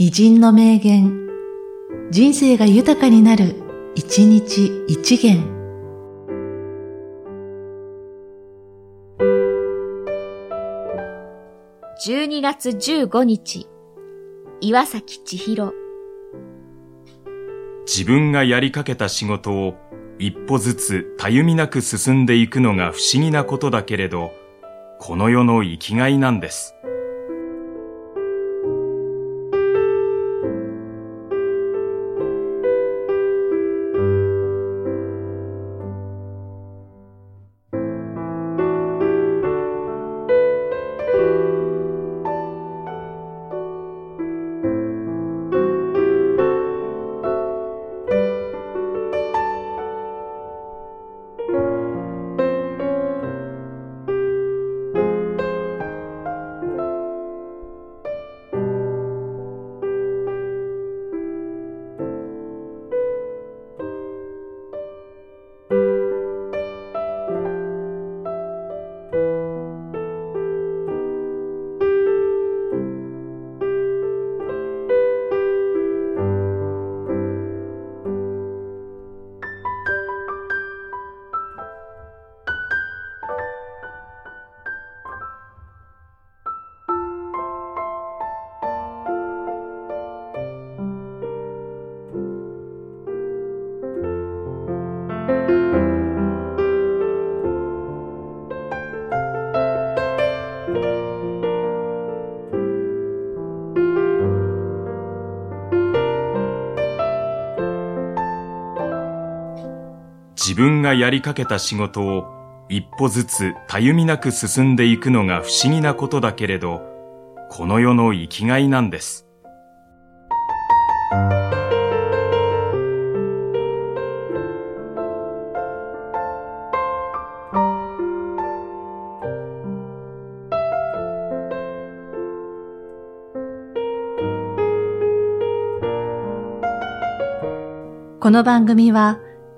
偉人の名言、人生が豊かになる、一日一元。12月15日、岩崎千尋。自分がやりかけた仕事を一歩ずつたゆみなく進んでいくのが不思議なことだけれど、この世の生きがいなんです。自分がやりかけた仕事を一歩ずつたゆみなく進んでいくのが不思議なことだけれど、この世の生きがいなんです。この番組は、